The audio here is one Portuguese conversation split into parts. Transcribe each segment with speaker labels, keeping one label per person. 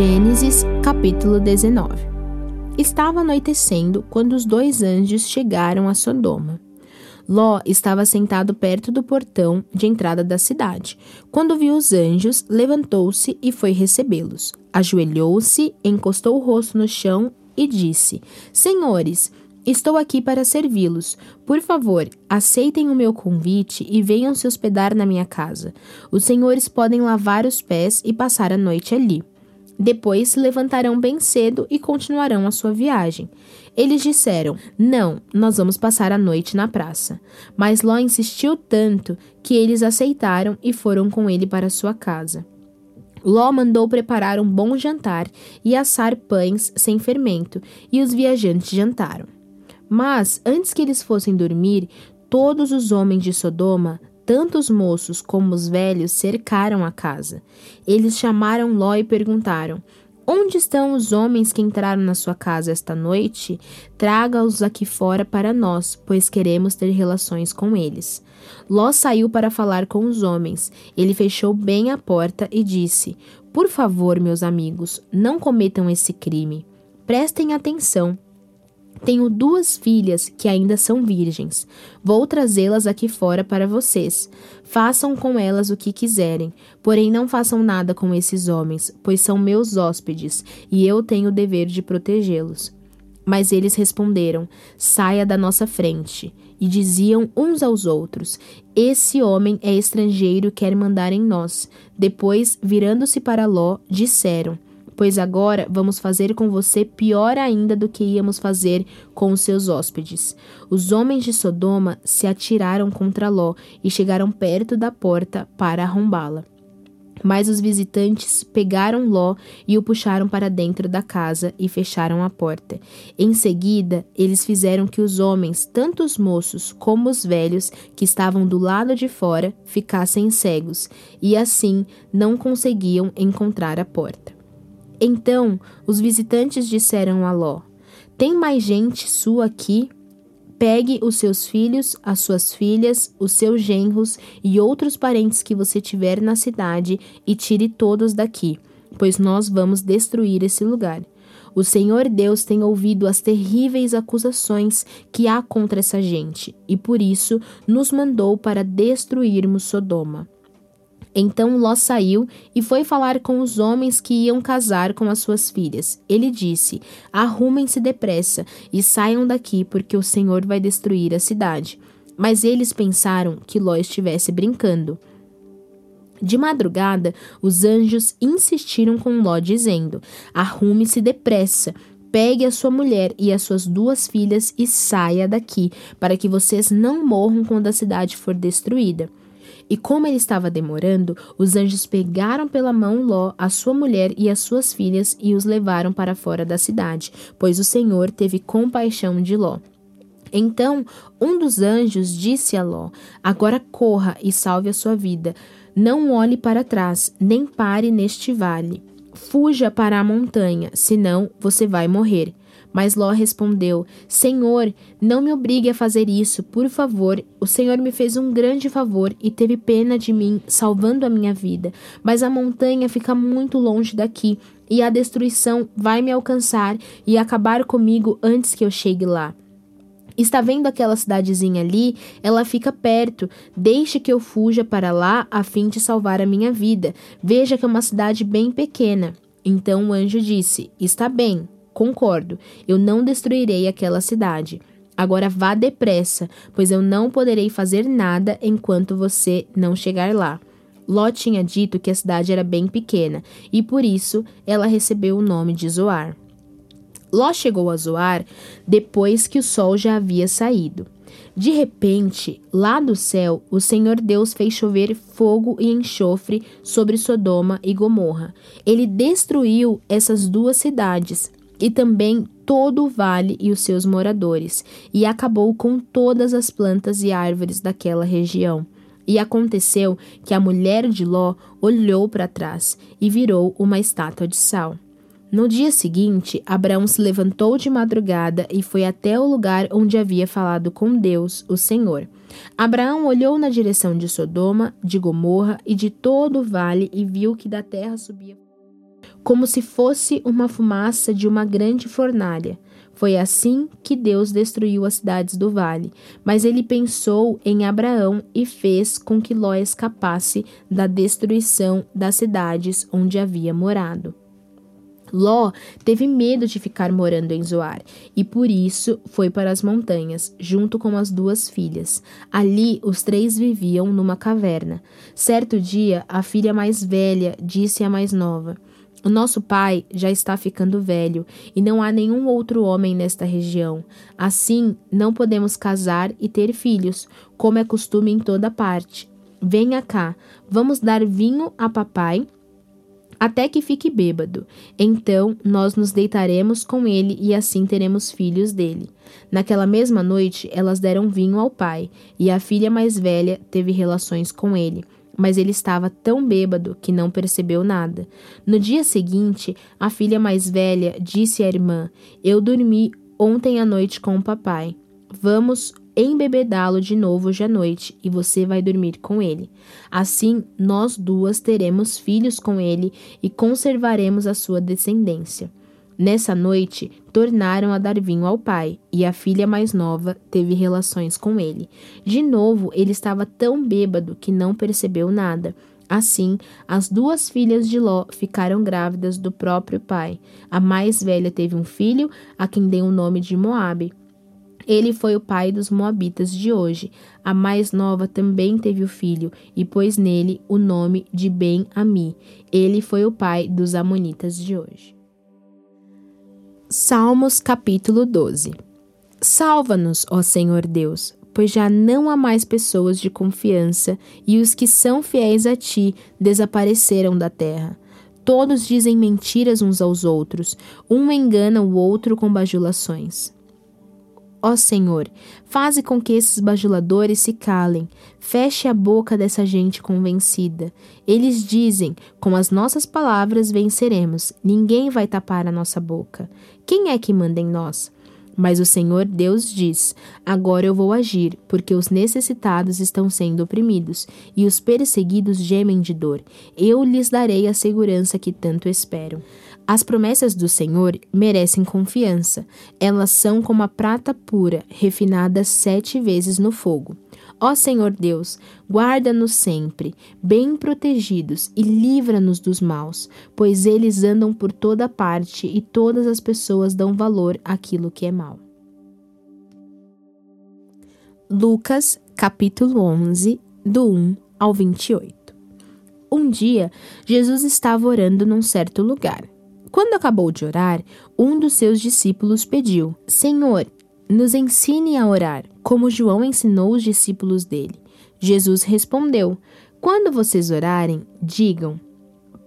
Speaker 1: Gênesis capítulo 19 Estava anoitecendo quando os dois anjos chegaram a Sodoma. Ló estava sentado perto do portão de entrada da cidade. Quando viu os anjos, levantou-se e foi recebê-los. Ajoelhou-se, encostou o rosto no chão e disse: Senhores, Estou aqui para servi-los. Por favor, aceitem o meu convite e venham se hospedar na minha casa. Os senhores podem lavar os pés e passar a noite ali. Depois se levantarão bem cedo e continuarão a sua viagem. Eles disseram: Não, nós vamos passar a noite na praça. Mas Ló insistiu tanto que eles aceitaram e foram com ele para sua casa. Ló mandou preparar um bom jantar e assar pães sem fermento, e os viajantes jantaram. Mas, antes que eles fossem dormir, todos os homens de Sodoma tanto os moços como os velhos cercaram a casa. Eles chamaram Ló e perguntaram: Onde estão os homens que entraram na sua casa esta noite? Traga-os aqui fora para nós, pois queremos ter relações com eles. Ló saiu para falar com os homens. Ele fechou bem a porta e disse: Por favor, meus amigos, não cometam esse crime. Prestem atenção. Tenho duas filhas que ainda são virgens. Vou trazê-las aqui fora para vocês. Façam com elas o que quiserem, porém não façam nada com esses homens, pois são meus hóspedes e eu tenho o dever de protegê-los. Mas eles responderam: Saia da nossa frente. E diziam uns aos outros: Esse homem é estrangeiro e quer mandar em nós. Depois, virando-se para Ló, disseram: pois agora vamos fazer com você pior ainda do que íamos fazer com os seus hóspedes. Os homens de Sodoma se atiraram contra Ló e chegaram perto da porta para arrombá-la. Mas os visitantes pegaram Ló e o puxaram para dentro da casa e fecharam a porta. Em seguida, eles fizeram que os homens, tanto os moços como os velhos que estavam do lado de fora, ficassem cegos, e assim não conseguiam encontrar a porta. Então os visitantes disseram a Ló: Tem mais gente sua aqui? Pegue os seus filhos, as suas filhas, os seus genros e outros parentes que você tiver na cidade e tire todos daqui, pois nós vamos destruir esse lugar. O Senhor Deus tem ouvido as terríveis acusações que há contra essa gente, e por isso nos mandou para destruirmos Sodoma. Então Ló saiu e foi falar com os homens que iam casar com as suas filhas. Ele disse: Arrumem-se depressa e saiam daqui, porque o Senhor vai destruir a cidade. Mas eles pensaram que Ló estivesse brincando. De madrugada, os anjos insistiram com Ló, dizendo: Arrume-se depressa, pegue a sua mulher e as suas duas filhas e saia daqui, para que vocês não morram quando a cidade for destruída. E como ele estava demorando, os anjos pegaram pela mão Ló, a sua mulher e as suas filhas e os levaram para fora da cidade, pois o Senhor teve compaixão de Ló. Então um dos anjos disse a Ló: Agora corra e salve a sua vida. Não olhe para trás, nem pare neste vale. Fuja para a montanha, senão você vai morrer. Mas Ló respondeu: Senhor, não me obrigue a fazer isso, por favor. O Senhor me fez um grande favor e teve pena de mim, salvando a minha vida. Mas a montanha fica muito longe daqui e a destruição vai me alcançar e acabar comigo antes que eu chegue lá. Está vendo aquela cidadezinha ali? Ela fica perto. Deixe que eu fuja para lá a fim de salvar a minha vida. Veja que é uma cidade bem pequena. Então o anjo disse: Está bem, Concordo, eu não destruirei aquela cidade. Agora vá depressa, pois eu não poderei fazer nada enquanto você não chegar lá. Ló tinha dito que a cidade era bem pequena e por isso ela recebeu o nome de Zoar. Ló chegou a Zoar depois que o sol já havia saído. De repente, lá do céu, o Senhor Deus fez chover fogo e enxofre sobre Sodoma e Gomorra. Ele destruiu essas duas cidades e também todo o vale e os seus moradores, e acabou com todas as plantas e árvores daquela região. E aconteceu que a mulher de Ló olhou para trás e virou uma estátua de sal. No dia seguinte, Abraão se levantou de madrugada e foi até o lugar onde havia falado com Deus, o Senhor. Abraão olhou na direção de Sodoma, de Gomorra e de todo o vale e viu que da terra subia como se fosse uma fumaça de uma grande fornalha. Foi assim que Deus destruiu as cidades do vale. Mas ele pensou em Abraão e fez com que Ló escapasse da destruição das cidades onde havia morado. Ló teve medo de ficar morando em Zoar e por isso foi para as montanhas, junto com as duas filhas. Ali os três viviam numa caverna. Certo dia, a filha mais velha disse à mais nova: o nosso pai já está ficando velho e não há nenhum outro homem nesta região. Assim, não podemos casar e ter filhos, como é costume em toda parte. Venha cá, vamos dar vinho a papai até que fique bêbado. Então nós nos deitaremos com ele e assim teremos filhos dele. Naquela mesma noite, elas deram vinho ao pai, e a filha mais velha teve relações com ele mas ele estava tão bêbado que não percebeu nada. No dia seguinte, a filha mais velha disse à irmã: Eu dormi ontem à noite com o papai. Vamos embebedá-lo de novo hoje à noite e você vai dormir com ele. Assim, nós duas teremos filhos com ele e conservaremos a sua descendência. Nessa noite, tornaram a dar vinho ao pai, e a filha mais nova teve relações com ele. De novo, ele estava tão bêbado que não percebeu nada. Assim, as duas filhas de Ló ficaram grávidas do próprio pai. A mais velha teve um filho, a quem deu o nome de Moabe. Ele foi o pai dos Moabitas de hoje. A mais nova também teve o filho, e pôs nele o nome de Ben-Ami. Ele foi o pai dos Amonitas de hoje. Salmos capítulo 12 Salva-nos, ó Senhor Deus, pois já não há mais pessoas de confiança, e os que são fiéis a ti desapareceram da terra. Todos dizem mentiras uns aos outros, um engana o outro com bajulações. Ó Senhor, faze com que esses bajuladores se calem, feche a boca dessa gente convencida. Eles dizem: com as nossas palavras venceremos, ninguém vai tapar a nossa boca. Quem é que manda em nós? Mas o Senhor Deus diz: Agora eu vou agir, porque os necessitados estão sendo oprimidos e os perseguidos gemem de dor. Eu lhes darei a segurança que tanto esperam. As promessas do Senhor merecem confiança. Elas são como a prata pura, refinada sete vezes no fogo. Ó Senhor Deus, guarda-nos sempre, bem protegidos, e livra-nos dos maus, pois eles andam por toda parte e todas as pessoas dão valor àquilo que é mal. Lucas, capítulo 11, do 1 ao 28. Um dia, Jesus estava orando num certo lugar. Quando acabou de orar, um dos seus discípulos pediu: Senhor, nos ensine a orar, como João ensinou os discípulos dele. Jesus respondeu: Quando vocês orarem, digam: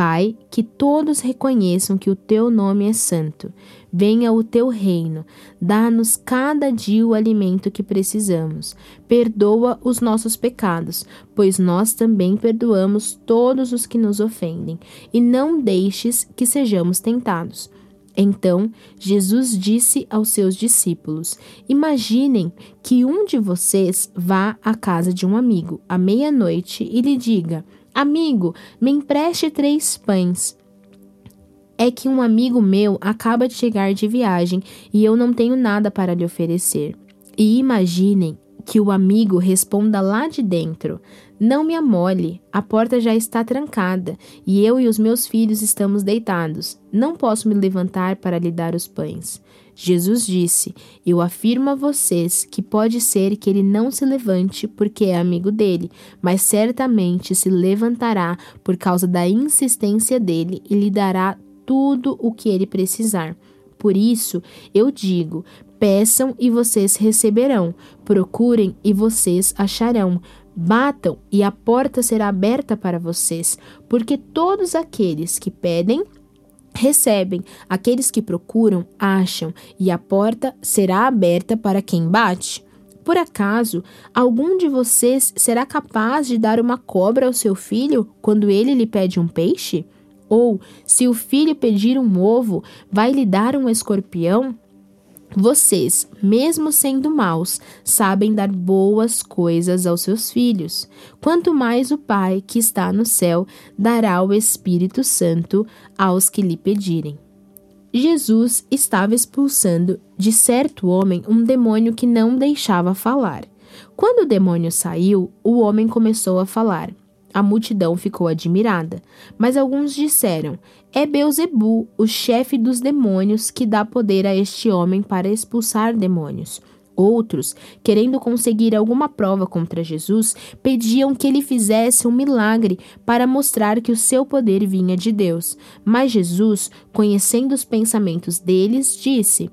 Speaker 1: Pai, que todos reconheçam que o teu nome é santo. Venha o teu reino. Dá-nos cada dia o alimento que precisamos. Perdoa os nossos pecados, pois nós também perdoamos todos os que nos ofendem. E não deixes que sejamos tentados. Então Jesus disse aos seus discípulos: Imaginem que um de vocês vá à casa de um amigo à meia-noite e lhe diga: Amigo, me empreste três pães. É que um amigo meu acaba de chegar de viagem e eu não tenho nada para lhe oferecer. E imaginem que o amigo responda lá de dentro: Não me amole, a porta já está trancada e eu e os meus filhos estamos deitados. Não posso me levantar para lhe dar os pães. Jesus disse: Eu afirmo a vocês que pode ser que ele não se levante porque é amigo dele, mas certamente se levantará por causa da insistência dele e lhe dará tudo o que ele precisar. Por isso, eu digo: peçam e vocês receberão, procurem e vocês acharão. Batam e a porta será aberta para vocês, porque todos aqueles que pedem, recebem, aqueles que procuram, acham, e a porta será aberta para quem bate. Por acaso, algum de vocês será capaz de dar uma cobra ao seu filho quando ele lhe pede um peixe? Ou, se o filho pedir um ovo, vai lhe dar um escorpião? Vocês, mesmo sendo maus, sabem dar boas coisas aos seus filhos. Quanto mais o Pai, que está no céu, dará o Espírito Santo aos que lhe pedirem. Jesus estava expulsando de certo homem um demônio que não deixava falar. Quando o demônio saiu, o homem começou a falar. A multidão ficou admirada, mas alguns disseram: É Beuzebu, o chefe dos demônios, que dá poder a este homem para expulsar demônios. Outros, querendo conseguir alguma prova contra Jesus, pediam que ele fizesse um milagre para mostrar que o seu poder vinha de Deus. Mas Jesus, conhecendo os pensamentos deles, disse: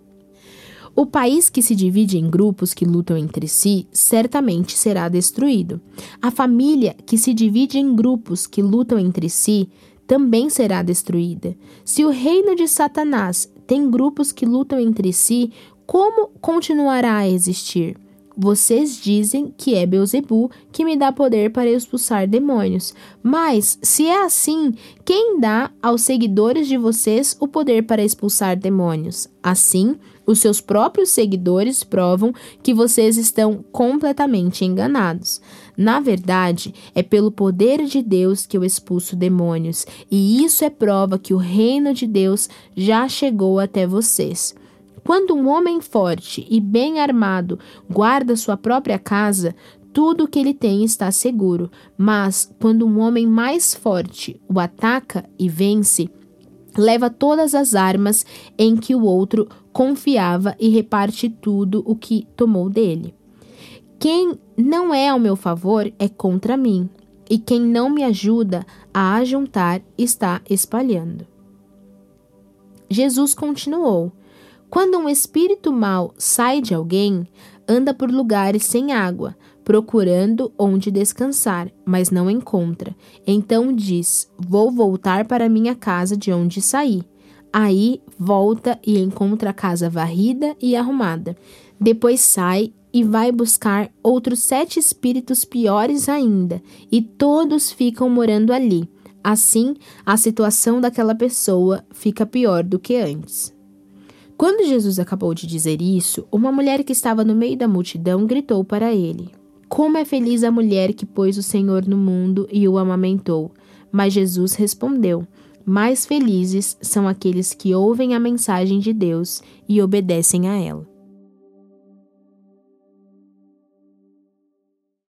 Speaker 1: o país que se divide em grupos que lutam entre si certamente será destruído. A família que se divide em grupos que lutam entre si também será destruída. Se o reino de Satanás tem grupos que lutam entre si, como continuará a existir? Vocês dizem que é Beuzebu que me dá poder para expulsar demônios. Mas, se é assim, quem dá aos seguidores de vocês o poder para expulsar demônios? Assim, os seus próprios seguidores provam que vocês estão completamente enganados. Na verdade, é pelo poder de Deus que eu expulso demônios, e isso é prova que o reino de Deus já chegou até vocês. Quando um homem forte e bem armado guarda sua própria casa, tudo o que ele tem está seguro. Mas quando um homem mais forte o ataca e vence, leva todas as armas em que o outro confiava e reparte tudo o que tomou dele. Quem não é ao meu favor é contra mim, e quem não me ajuda a ajuntar está espalhando. Jesus continuou: quando um espírito mau sai de alguém, anda por lugares sem água, procurando onde descansar, mas não encontra. Então diz: Vou voltar para minha casa de onde saí. Aí volta e encontra a casa varrida e arrumada. Depois sai e vai buscar outros sete espíritos piores ainda, e todos ficam morando ali. Assim, a situação daquela pessoa fica pior do que antes. Quando Jesus acabou de dizer isso, uma mulher que estava no meio da multidão gritou para ele: Como é feliz a mulher que pôs o Senhor no mundo e o amamentou! Mas Jesus respondeu: Mais felizes são aqueles que ouvem a mensagem de Deus e obedecem a ela.